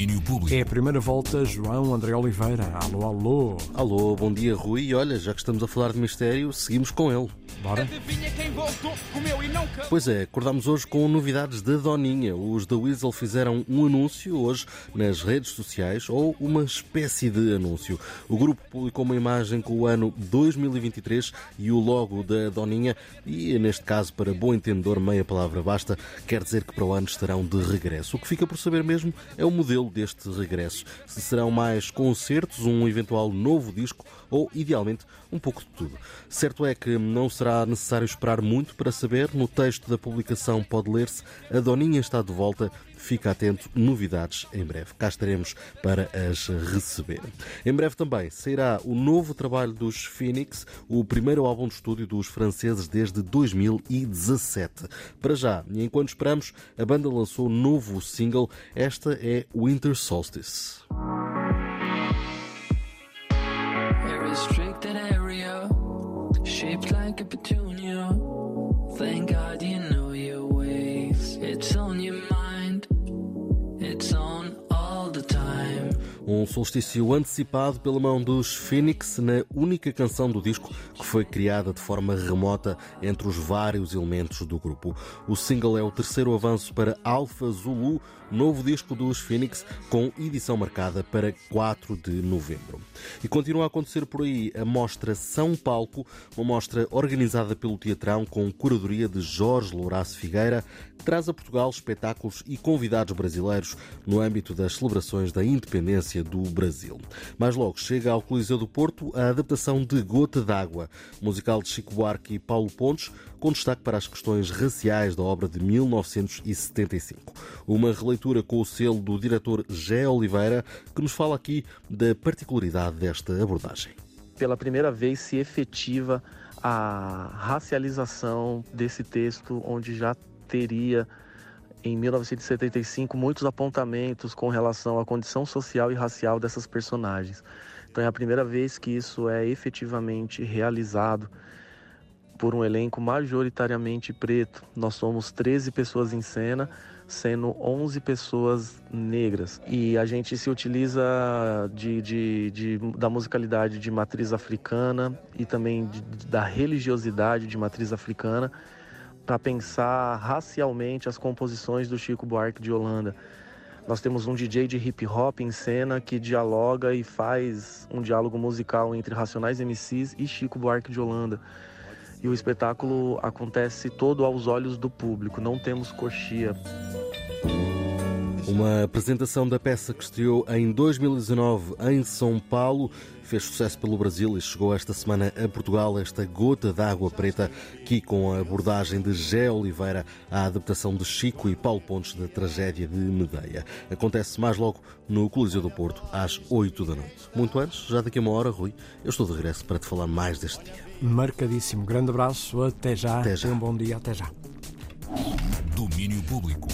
domínio público. É a primeira volta, João André Oliveira. Alô, alô. Alô, bom dia, Rui. E olha, já que estamos a falar de mistério, seguimos com ele. Bora? E. Pois é, acordámos hoje com novidades da Doninha. Os da Weasel fizeram um anúncio hoje nas redes sociais, ou uma espécie de anúncio. O grupo publicou uma imagem com o ano 2023 e o logo da Doninha, e neste caso, para bom entendedor, meia palavra basta, quer dizer que para o ano estarão de regresso. O que fica por saber mesmo é o modelo deste regresso. Se serão mais concertos, um eventual novo disco ou, idealmente, um pouco de tudo. Certo é que não será necessário esperar muito para saber. No texto da publicação pode ler-se A Doninha está de volta. Fica atento, novidades em breve. Cá estaremos para as receber. Em breve também sairá o novo trabalho dos Phoenix, o primeiro álbum de estúdio dos franceses desde 2017. Para já, e enquanto esperamos, a banda lançou um novo single. Esta é Winter Solstice. Shaped like a petunia. Thank God you know Um solstício antecipado pela mão dos Phoenix na única canção do disco que foi criada de forma remota entre os vários elementos do grupo. O single é o terceiro avanço para Alpha Zulu, novo disco dos Phoenix, com edição marcada para 4 de novembro. E continua a acontecer por aí a mostra São Palco, uma mostra organizada pelo Teatrão com curadoria de Jorge Louraço Figueira, que traz a Portugal espetáculos e convidados brasileiros no âmbito das celebrações da independência do Brasil. Mais logo chega ao Coliseu do Porto a adaptação de Gota d'Água, musical de Chico Buarque e Paulo Pontes, com destaque para as questões raciais da obra de 1975. Uma releitura com o selo do diretor Gé Oliveira, que nos fala aqui da particularidade desta abordagem. pela primeira vez se efetiva a racialização desse texto, onde já teria em 1975 muitos apontamentos com relação à condição social e racial dessas personagens. Então é a primeira vez que isso é efetivamente realizado por um elenco majoritariamente preto. Nós somos 13 pessoas em cena, sendo 11 pessoas negras. E a gente se utiliza de, de, de- da musicalidade de matriz africana e também de- da religiosidade de matriz africana para pensar racialmente as composições do Chico Buarque de Holanda. Nós temos um DJ de hip hop em cena que dialoga e faz um diálogo musical entre Racionais MCs e Chico Buarque de Holanda. E o espetáculo acontece todo aos olhos do público, não temos coxia. Uma apresentação da peça que estreou em 2019 em São Paulo, fez sucesso pelo Brasil e chegou esta semana a Portugal, esta gota d'água preta, aqui com a abordagem de Gé Oliveira à adaptação de Chico e Paulo Pontes da tragédia de Medeia. Acontece mais logo no Coliseu do Porto, às 8 da noite. Muito antes, já daqui a uma hora, Rui, eu estou de regresso para te falar mais deste dia. Marcadíssimo. Grande abraço. Até já. Até já. Tenha um bom dia. Até já. Domínio público.